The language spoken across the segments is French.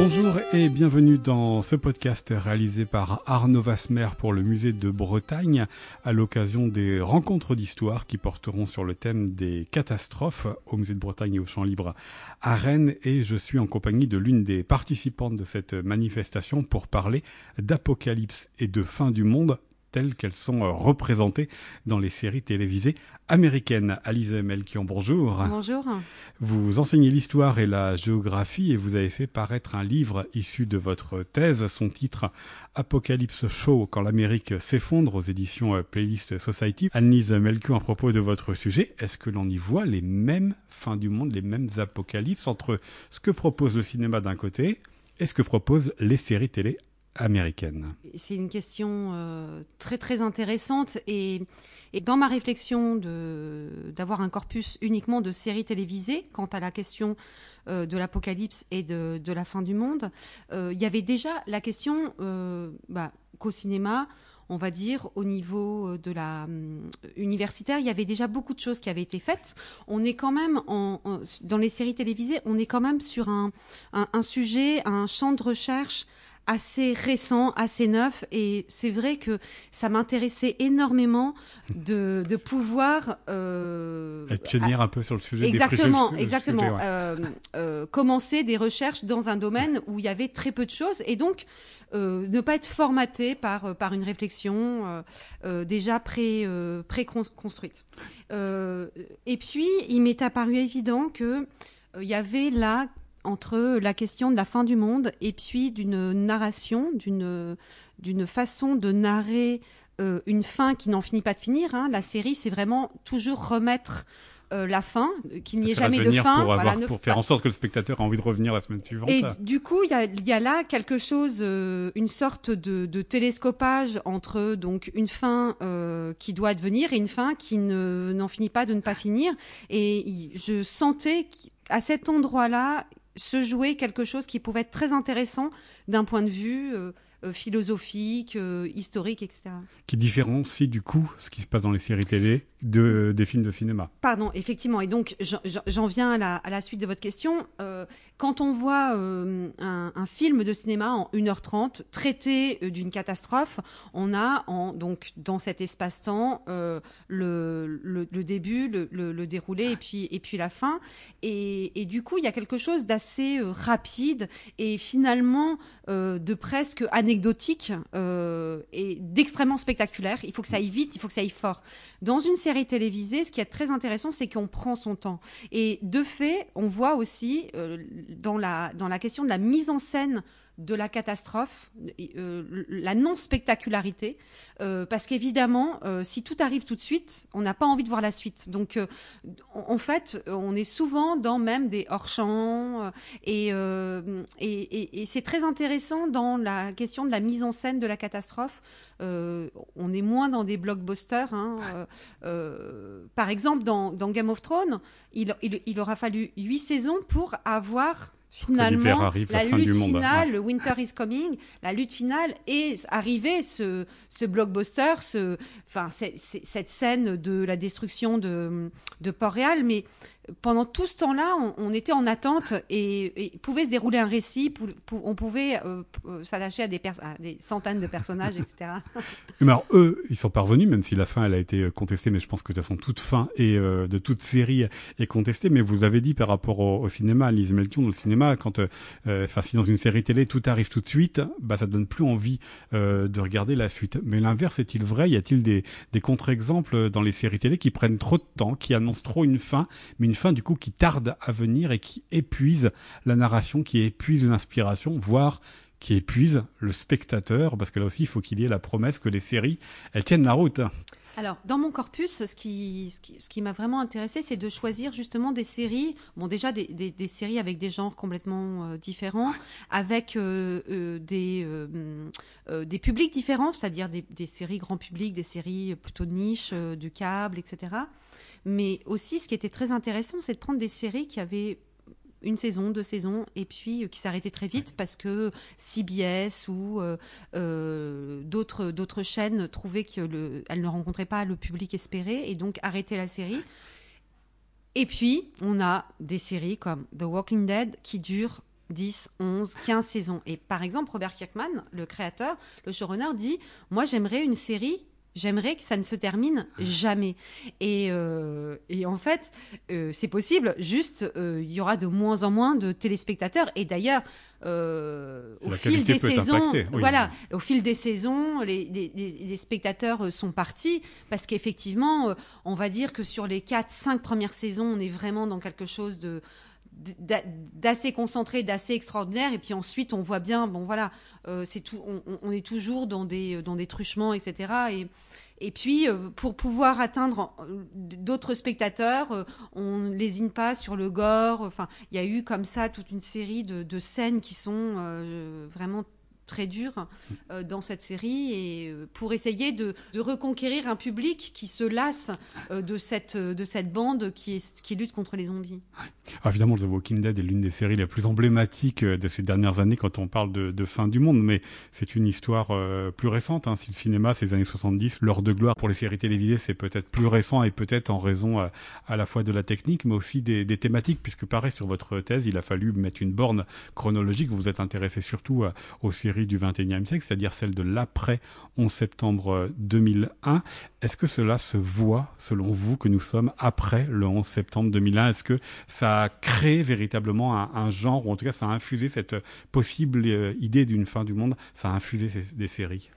Bonjour et bienvenue dans ce podcast réalisé par Arnaud Vasmer pour le musée de Bretagne à l'occasion des rencontres d'histoire qui porteront sur le thème des catastrophes au musée de Bretagne et au Champ Libre à Rennes. Et je suis en compagnie de l'une des participantes de cette manifestation pour parler d'apocalypse et de fin du monde telles qu'elles sont euh, représentées dans les séries télévisées américaines. Alice Melchion, bonjour. Bonjour. Vous enseignez l'histoire et la géographie et vous avez fait paraître un livre issu de votre thèse. Son titre Apocalypse Show quand l'Amérique s'effondre aux éditions euh, Playlist Society. Annelise Melchion, à propos de votre sujet, est-ce que l'on y voit les mêmes fins du monde, les mêmes apocalypses entre ce que propose le cinéma d'un côté et ce que proposent les séries télé américaine C'est une question euh, très très intéressante et, dans ma réflexion d'avoir un corpus uniquement de séries télévisées quant à la question euh, de l'apocalypse et de, la fin du monde, euh, il y avait déjà la question bah, qu'au cinéma, on va dire, au niveau de la universitaire, il y avait déjà beaucoup de choses qui avaient été faites. On est quand même, dans les séries télévisées, on est quand même sur un sujet, un champ de recherche assez récent, assez neuf. Et c'est vrai que ça m'intéressait énormément de, de pouvoir... Euh, tenir un peu sur le sujet exactement, des Exactement, euh, euh, commencer des recherches dans un domaine où il y avait très peu de choses. Et donc, euh, ne pas être formaté par, par une réflexion déjà pré, pré-construite. et puis, il m'est apparu évident que il y avait là entre la question de la fin du monde et puis d'une narration, d'une d'une façon de narrer euh, une fin qui n'en finit pas de finir. Hein. La série, c'est vraiment toujours remettre euh, la fin, qu'il n'y ait jamais de fin. Pour, pour faire en sorte que le spectateur ait envie de revenir la semaine suivante. Et du coup, il y a, là quelque chose, euh, une sorte de, de, télescopage entre donc une fin qui doit advenir et une fin qui n'en finit pas de ne pas finir. Et je sentais qu'à cet endroit-là, se jouer quelque chose qui pouvait être très intéressant d'un point de vue euh, philosophique, euh, historique, etc. Qui différencie du coup ce qui se passe dans les séries télé de, des films de cinéma. Pardon, effectivement. Et donc j'en viens à la, à la, suite de votre question. quand on voit un, un, film de cinéma en 1h30 traité d'une catastrophe, on a en, donc dans cet espace-temps le, le, le, début, le, le, déroulé et puis, et puis la fin. Et, et du coup, il y a quelque chose d'assez rapide et finalement de presque anecdotique euh, et d'extrêmement spectaculaire. Il faut que ça aille vite, il faut que ça aille fort. Dans une série télévisée, ce qui est très intéressant, c'est qu'on prend son temps. Et de fait, on voit aussi euh, dans, la, dans la question de la mise en scène de la catastrophe, euh, la non-spectacularité, euh, parce qu'évidemment, euh, si tout arrive tout de suite, on n'a pas envie de voir la suite. Donc, en fait, on est souvent dans même des hors-champs, et, et, c'est très intéressant dans la question de la mise en scène de la catastrophe. on est moins dans des blockbusters. Hein, par exemple, dans, Game of Thrones, il, il aura fallu huit saisons pour avoir finalement la, lutte finale, le Winter is Coming, la lutte finale est arrivée, ce, ce blockbuster, ce, enfin, cette scène de la destruction de, de Port-Réal, mais pendant tout ce temps-là, on, était en attente et, pouvait se dérouler un récit, on pouvait euh, euh, s'attacher à des, des, centaines de personnages, etc. mais alors, eux, ils sont parvenus, même si la fin, elle a été contestée, mais je pense que de toute façon, toute fin et euh, de toute série est contestée. Mais vous avez dit par rapport au, cinéma, Lise Melchion, le cinéma, quand, enfin, si dans une série télé, tout arrive tout de suite, bah, ça donne plus envie de regarder la suite. Mais l'inverse est-il vrai? Y a-t-il des, des contre-exemples dans les séries télé qui prennent trop de temps, qui annoncent trop une fin, mais une fin du coup qui tarde à venir et qui épuise la narration, qui épuise l'inspiration, voire qui épuise le spectateur, parce que là aussi il faut qu'il y ait la promesse que les séries, elles tiennent la route. Alors, dans mon corpus, ce qui, m'a vraiment intéressé, c'est de choisir justement des séries, bon déjà des, séries avec des genres complètement euh, différents, avec euh, euh, des, publics différents, c'est-à-dire des, séries grand public, des séries plutôt niche, du câble, etc. Mais aussi, ce qui était très intéressant, c'est de prendre des séries qui avaient une saison, deux saisons, et puis euh, qui s'arrêtaient très vite parce que CBS ou euh, euh, d'autres d'autres chaînes trouvaient qu'elles ne rencontraient pas le public espéré et donc arrêtaient la série. Et puis, on a des séries comme The Walking Dead qui durent 10, 11, 15 saisons. Et par exemple, Robert Kirkman, le créateur, le showrunner, dit Moi, j'aimerais une série J'aimerais que ça ne se termine jamais. Et, euh, et en fait, euh, c'est possible. Juste, euh, il y aura de moins en moins de téléspectateurs. Et d'ailleurs, au fil des saisons, voilà, au fil des saisons, les, les, les spectateurs sont partis parce qu'effectivement, on va dire que sur les 4-5 premières saisons, on est vraiment dans quelque chose de d'assez concentré, d'assez extraordinaire. Et puis ensuite, on voit bien, bon voilà, euh, c'est tout, on, est toujours dans des, dans des truchements, etc. Et, et puis, euh, pour pouvoir atteindre euh, d'autres spectateurs, on ne lésine pas sur le gore. Enfin, il y a eu comme ça toute une série de, de scènes qui sont vraiment très dur euh, dans cette série et euh, pour essayer de, reconquérir un public qui se lasse euh, de cette de cette bande qui est, qui lutte contre les zombies. Ah, évidemment, The Walking Dead est l'une des séries les plus emblématiques de ces dernières années quand on parle de, fin du monde, mais c'est une histoire plus récente. Hein. Si le cinéma, c'est les années 70, l'heure de gloire pour les séries télévisées, c'est peut-être plus récent et peut-être en raison à, la fois de la technique, mais aussi des, des, thématiques, puisque pareil sur votre thèse, il a fallu mettre une borne chronologique. Vous vous êtes intéressé surtout aux séries du 21e siècle, c'est-à-dire celle de l'après 11 septembre 2001. Est-ce que cela se voit, selon vous, que nous sommes après le 11 septembre 2001 Est-ce que ça a créé véritablement un, genre, ou en tout cas ça a infusé cette possible euh, idée d'une fin du monde, ça a infusé des séries.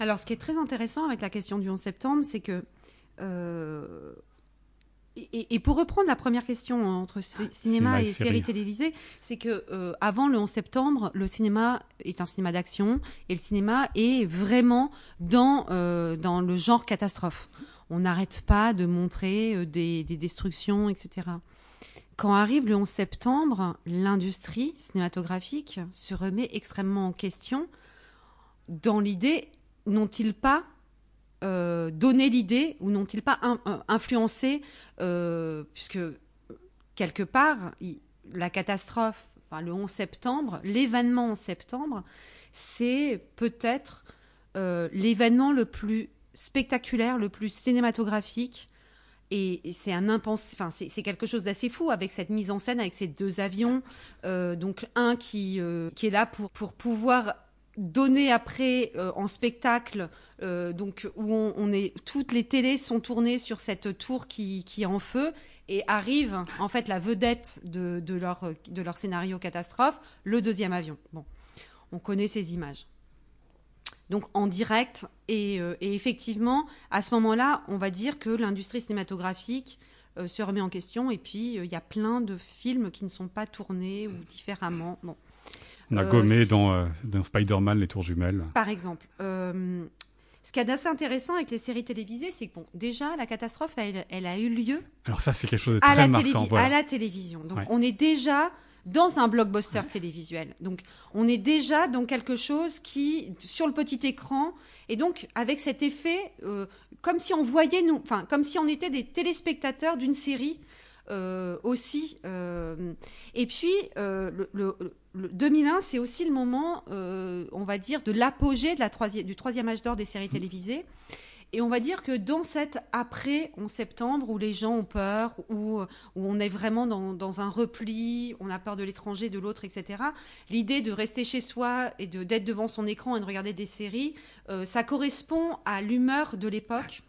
Alors ce qui est très intéressant avec la question du 11 septembre, c'est que... Euh, et, pour reprendre la première question entre ah, cinéma, et, séries télévisées, c'est que euh, avant le 11 septembre, le cinéma est un cinéma d'action et le cinéma est vraiment dans euh, dans le genre catastrophe. On n'arrête pas de montrer euh, des, des, destructions, etc. Quand arrive le 11 septembre, l'industrie cinématographique se remet extrêmement en question dans l'idée n'ont-ils pas euh, donné l'idée ou n'ont-ils pas euh, influencé, euh, puisque quelque part, la catastrophe, enfin, le 11 septembre, l'événement en septembre, c'est peut-être l'événement le plus spectaculaire, le plus cinématographique. Et, c'est un enfin, c'est quelque chose d'assez fou avec cette mise en scène, avec ces deux avions. donc un qui, qui est là pour, pour pouvoir donner après en spectacle euh, donc où on, est, toutes les télés sont tournées sur cette tour qui, qui est en feu et arrive en fait la vedette de, de, leur, de leur scénario catastrophe, le deuxième avion. Bon, on connaît ces images. Donc en direct et, euh, et effectivement à ce moment-là, on va dire que l'industrie cinématographique euh, se remet en question et puis il y a plein de films qui ne sont pas tournés ou différemment. Bon. On a gommé dans, dans Spider-Man les tours jumelles. Par exemple. Ce qui est assez intéressant avec les séries télévisées, c'est que bon, déjà la catastrophe, elle, a eu lieu. Alors ça, c'est quelque chose de très à marquant. À la télévision. Donc on est déjà dans un blockbuster télévisuel. Donc on est déjà dans quelque chose qui, sur le petit écran, et donc avec cet effet, euh, comme si on voyait nous, enfin comme si on était des téléspectateurs d'une série euh, aussi. Euh, et puis le, le, 2001, c'est aussi le moment, euh, on va dire, de l'apogée du troisième âge d'or des séries mmh. télévisées. Et on va dire que dans cet après 11 septembre, où les gens ont peur, où, où on est vraiment dans, un repli, on a peur de l'étranger, de l'autre, etc., l'idée de rester chez soi et d'être devant son écran et de regarder des séries, euh, ça correspond à l'humeur de l'époque.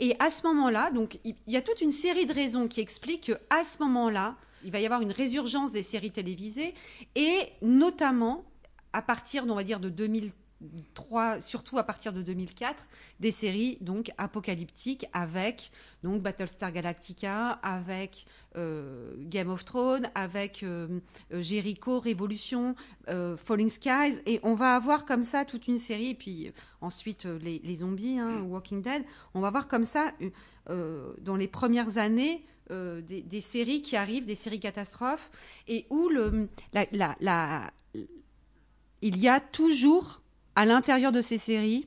Et à ce moment-là, donc il y, a toute une série de raisons qui expliquent qu'à ce moment-là, il va y avoir une résurgence des séries télévisées et notamment à partir, on va dire, de 2003, surtout à partir de 2004, des séries donc apocalyptiques avec donc Battlestar Galactica, avec euh, Game of Thrones, avec euh, euh, Jericho, Révolution, Falling Skies, et on va avoir comme ça toute une série, et puis ensuite les, zombies, hein, Walking Dead, on va voir comme ça dans les premières années euh, des, séries qui arrivent, des séries catastrophes, et où il y a toujours à l'intérieur de ces séries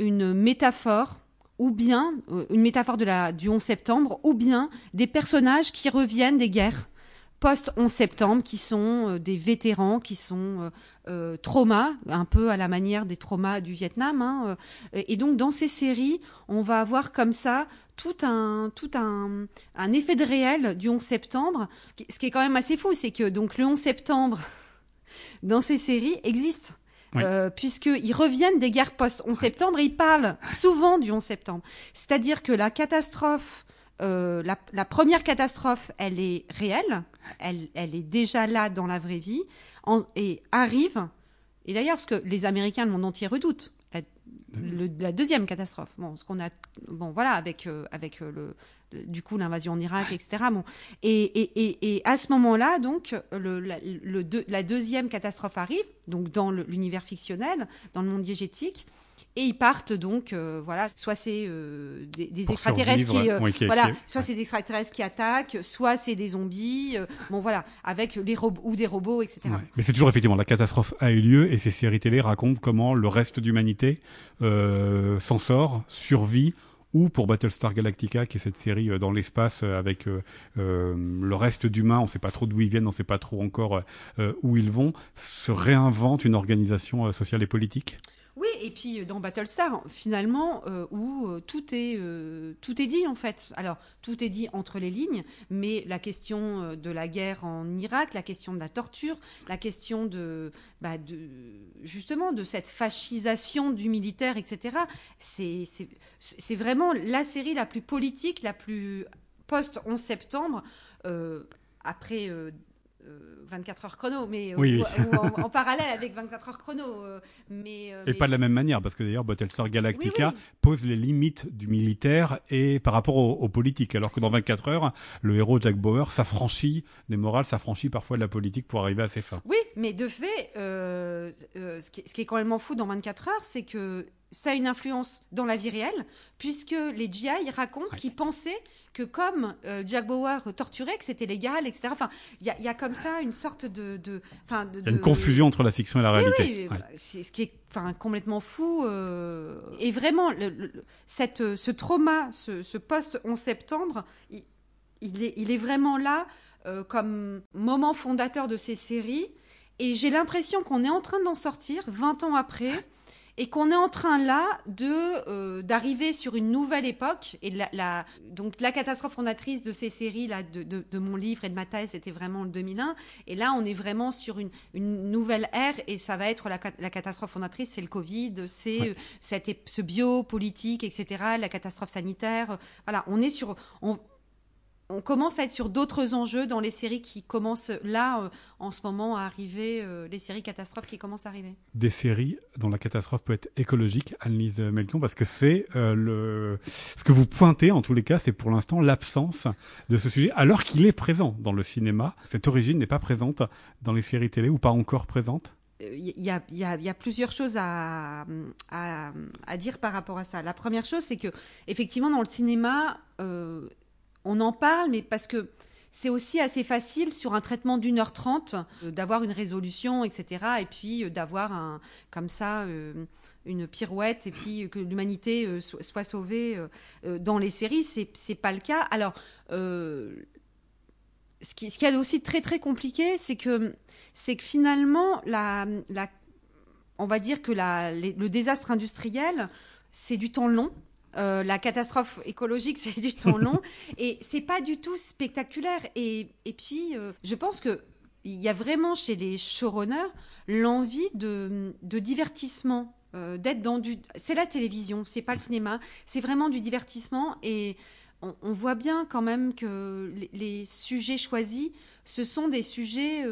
une métaphore, ou bien euh, une métaphore de la, du 11 septembre, ou bien des personnages qui reviennent des guerres post 11 septembre, qui sont des vétérans, qui sont euh, traumas, un peu à la manière des traumas du Vietnam. Hein, et donc dans ces séries, on va avoir comme ça tout un tout un, un effet de réel du 11 septembre. Ce qui, ce qui est quand même assez fou, c'est que donc le 11 septembre dans ces séries existe. Euh, puisqu'ils reviennent des guerres post-11 septembre et ils parlent souvent du 11 septembre. C'est-à-dire que la catastrophe, euh, la, la, première catastrophe, elle est réelle, elle, elle est déjà là dans la vraie vie, en, et arrive, et d'ailleurs ce que les Américains, le monde entier redoute, la, le, la deuxième catastrophe. Bon, ce qu'on a, bon voilà, avec euh, avec euh, le, du coup l'invasion en Irak, etc. Bon, et, et, et, et à ce moment-là, donc, le, la, le la deuxième catastrophe arrive, donc dans l'univers fictionnel, dans le monde diégétique. Et ils partent donc, euh, voilà, soit c'est euh, des, des extraterrestres qui, euh, qui, voilà, qui- soit c'est des extraterrestres qui attaquent, soit c'est des zombies, euh, bon voilà, avec les robots ou des robots, etc. Ouais. Mais c'est toujours effectivement la catastrophe a eu lieu et ces séries télé racontent comment le reste d'humanité euh, s'en sort, survit ou pour Battlestar Galactica qui est cette série euh, dans l'espace avec euh, euh, le reste d'humains, on sait pas trop d'où ils viennent, on sait pas trop encore euh, où ils vont, se réinvente une organisation sociale et politique? Oui, et puis euh, dans Battlestar, finalement, euh, où euh, tout est tout est dit en fait. Alors tout est dit entre les lignes, mais la question de la guerre en Irak, la question de la torture, la question de, bah, de justement de cette fascisation du militaire, etc. C'est vraiment la série la plus politique, la plus post 11 septembre. après 24 heures chrono, mais euh, Oui, ou- oui. ou en, en parallèle avec 24 heures chrono. euh, mais, euh, Et mais- pas de la même manière, parce que d'ailleurs Battlestar Galactica Oui, pose les limites du militaire et par rapport aux, aux politiques, alors que dans 24 heures, le héros Jack Bauer s'affranchit des morales, s'affranchit parfois de la politique pour arriver à ses fins. Oui, mais de fait, euh, euh, ce, qui, ce qui est quand même fou dans 24 heures, c'est que ça a une influence dans la vie réelle, puisque les GI racontent Ouais. qu'ils pensaient que comme euh, Jack Bauer torturait, que c'était légal, etc. Enfin, il y a, il y a comme ça une sorte de... de, y a une de- confusion entre la fiction et la Oui, réalité. oui, Ouais. c'est ce qui est enfin, complètement fou. euh, Et vraiment, le- le- le- cette, euh, ce trauma, ce, ce post-11 septembre, il, il est, il est vraiment là euh, comme moment fondateur de ces séries. Et j'ai l'impression qu'on est en train d'en sortir 20 ans après. Et qu'on est en train là de euh, d'arriver sur une nouvelle époque. Et la, la- donc la catastrophe fondatrice de ces séries là de, de, de mon livre et de ma thèse c'était vraiment le 2001 et là on est vraiment sur une, une nouvelle ère et ça va être la, cat- la catastrophe fondatrice c'est le Covid c'est Ouais. euh, cette ce biopolitique etc la catastrophe sanitaire. Voilà on est sur on, on commence à être sur d'autres enjeux dans les séries qui commencent là euh, en ce moment à arriver euh, les séries catastrophes qui commencent à arriver Des séries dont la catastrophe peut être écologique, Annelise Melchion, parce que c'est euh, le ce que vous pointez en tous les cas, c'est pour l'instant l'absence de ce sujet, alors qu'il est présent dans le cinéma. Cette origine n'est pas présente dans les séries télé ou pas encore présente? il y a, il y a- il y a plusieurs choses à, à, à dire par rapport à ça. La première chose, c'est que effectivement dans le cinéma, euh, on en parle, mais parce que c'est aussi assez facile sur un traitement d'une heure trente euh, d'avoir une résolution, etc. Et puis euh, d'avoir comme ça euh, une pirouette et puis que l'humanité so- soit sauvée dans les séries. C'est c'est pas le cas. Alors ce qui, ce qui est aussi très très compliqué, c'est que finalement on va dire que le désastre industriel, c'est du temps long. Euh, la catastrophe écologique, c'est du temps long. et c'est pas du tout spectaculaire. Et, et puis, euh, je pense que il y a vraiment chez les showrunners l'envie de, de divertissement, euh, d'être dans du. C'est la télévision, c'est pas le cinéma, c'est vraiment du divertissement. Et on, voit bien quand même que les, sujets choisis, ce sont des sujets.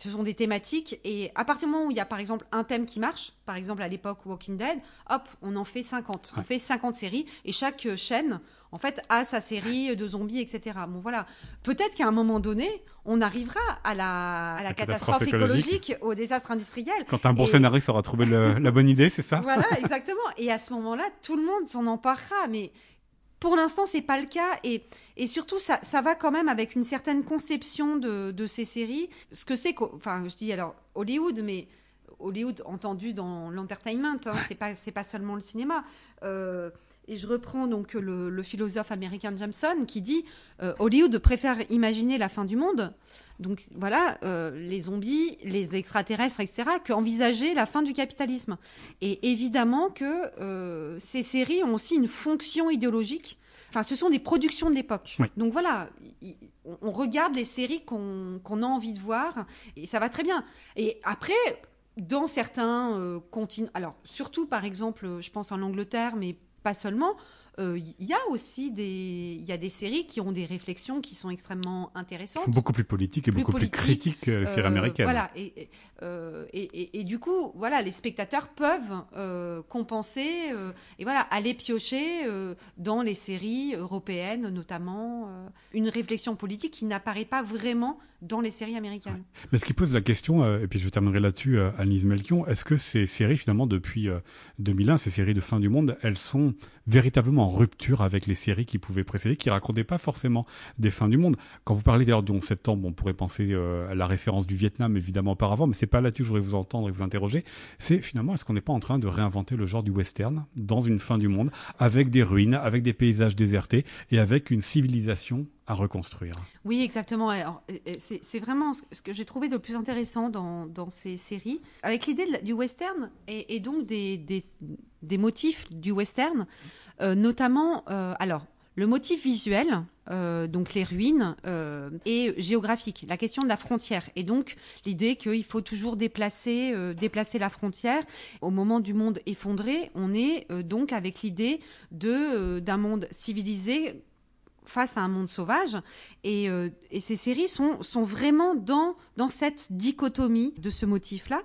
Ce sont des thématiques et à partir du moment où il y a par exemple un thème qui marche, par exemple à l'époque Walking Dead, hop, on en fait 50. On fait 50 séries et chaque euh, chaîne en fait a sa série de zombies, etc. Bon voilà, peut-être qu'à un moment donné, on arrivera à la, à la La catastrophe, catastrophe écologique, au désastre industriel. Quand un bon Et- scénariste aura trouvé le- la bonne idée, c'est ça? Voilà, exactement. Et à ce moment-là, tout le monde s'en emparera. Mais pour l'instant, c'est pas le cas. Et, et surtout, ça, ça va quand même avec une certaine conception de, de ces séries. Ce que c'est qu'au- Enfin, je dis alors Hollywood, mais Hollywood entendu dans l'entertainment, hein, c'est pas, c'est pas seulement le cinéma. Euh, Et je reprends donc le, philosophe américain Jameson qui dit euh, Hollywood préfère imaginer la fin du monde, donc voilà, euh, les zombies, les extraterrestres, etc., qu'envisager la fin du capitalisme. Et évidemment que euh, ces séries ont aussi une fonction idéologique. Enfin, ce sont des productions de l'époque. Donc voilà, on regarde les séries qu'on a envie de voir et ça va très bien. Et après, dans certains continents, alors surtout par exemple, je pense en Angleterre, mais pas seulement, il euh, y a aussi des, y a des séries qui ont des réflexions qui sont extrêmement intéressantes. Sont beaucoup plus politiques et beaucoup plus critiques que les séries euh, américaines. Voilà, euh, et, et, et, du coup, voilà, les spectateurs peuvent compenser et voilà, aller piocher dans les séries européennes, notamment, une réflexion politique qui n'apparaît pas vraiment dans les séries américaines. Mais ce qui pose la question, et puis je terminerai là-dessus, Annelise Melchion, est-ce que ces séries, finalement, depuis 2001, ces séries de fin du monde, elles sont véritablement en rupture avec les séries qui pouvaient précéder, qui racontaient pas forcément des fins du monde? Quand vous parlez d'ailleurs du 11 septembre, on pourrait penser euh, à la référence du Vietnam évidemment auparavant, mais c'est pas là-dessus que je voudrais vous entendre et vous interroger. C'est finalement est-ce qu'on n'est pas en train de réinventer le genre du western dans une fin du monde avec des ruines, avec des paysages désertés et avec une civilisation reconstruire. Oui, exactement. C'est vraiment ce que j'ai trouvé de plus intéressant dans, ces séries, avec l'idée du western et, donc des, motifs du western, euh, notamment, euh, alors, le motif visuel, euh, donc les ruines, et géographique, la question de la frontière. Et donc l'idée qu'il faut toujours déplacer, déplacer la frontière. Au moment du monde effondré, on est donc avec l'idée d'un monde civilisé face à un monde sauvage. Et, et ces séries sont, sont vraiment dans, dans cette dichotomie de ce motif-là.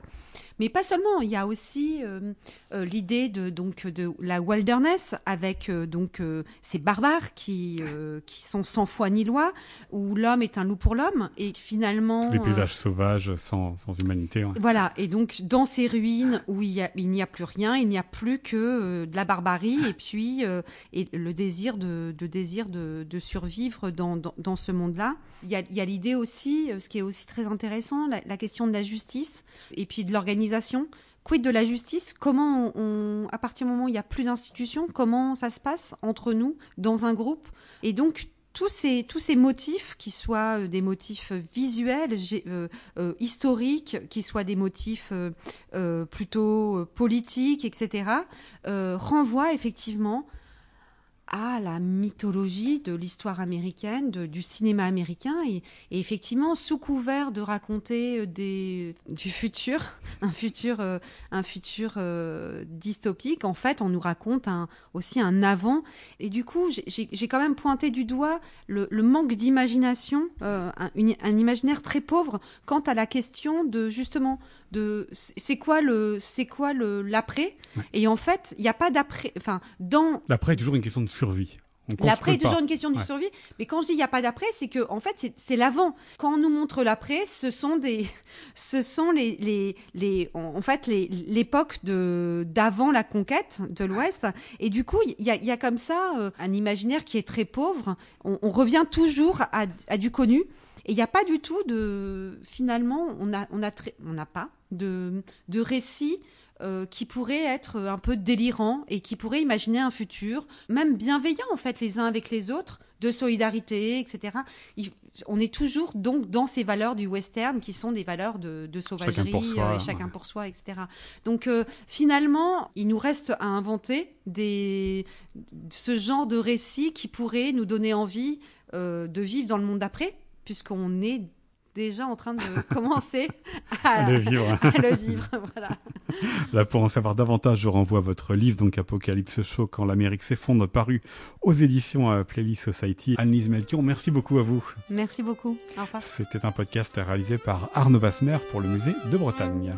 Mais pas seulement, il y a aussi euh, euh, l'idée de donc de la wilderness avec euh, donc ces barbares qui qui sont sans foi ni loi, où l'homme est un loup pour l'homme et finalement des paysages sauvages sans, sans humanité. Voilà, et donc dans ces ruines où il n'y a plus rien, il n'y a plus que de la barbarie et puis et le désir de, de désir de, de survivre dans, dans, ce monde-là. Il y a, l'idée aussi, ce qui est aussi très intéressant, la, question de la justice et puis de l'organisation Quid de la justice? Comment, on, à partir du moment où il n'y a plus d'institutions, comment ça se passe entre nous dans un groupe? Et donc tous ces, tous ces motifs, qui soient euh, des motifs visuels, euh, euh, historiques, qui soient des motifs plutôt politiques, etc., renvoient effectivement à la mythologie de l'histoire américaine, du cinéma américain, et, effectivement, sous couvert de raconter euh, des, du futur, un futur, euh, un futur euh, dystopique, en fait, on nous raconte aussi un avant. Et du coup, j'ai quand même pointé du doigt le, manque d'imagination, un, imaginaire très pauvre quant à la question de justement de c'est quoi le c'est quoi le l'après et en fait il n'y a pas d'après enfin dans l'après est toujours une question de survie. L'après est toujours une question de survie, mais quand je dis il n'y a pas d'après, c'est que en fait c'est l'avant. Quand on nous montre l'après, ce sont des, ce sont les, les, les en fait l'époque de d'avant la conquête de l'Ouest, et du coup il y a, y a comme ça euh, un imaginaire qui est très pauvre. On, on revient toujours à, à du connu, et il n'y a pas du tout de finalement on a on a on n'a pas de, de récit euh, qui pourrait être un peu délirant et qui pourrait imaginer un futur, même bienveillant en fait les uns avec les autres, de solidarité, etc. on est toujours donc dans ces valeurs du western qui sont des valeurs de, sauvagerie chacun pour soi, euh, et chacun pour soi, etc. Donc euh, finalement, il nous reste à inventer des, ce genre de récits qui pourraient nous donner envie de vivre dans le monde d'après, puisqu'on est déjà en train de commencer à, le vivre. le vivre voilà. Là, pour en savoir davantage, je renvoie à votre livre, donc Apocalypse Show, quand l'Amérique s'effondre, paru aux éditions euh, Playlist Society. Annelise Melchion, merci beaucoup à vous. Merci beaucoup. Au revoir. C'était un podcast réalisé par Arnaud Vasmer pour le musée de Bretagne.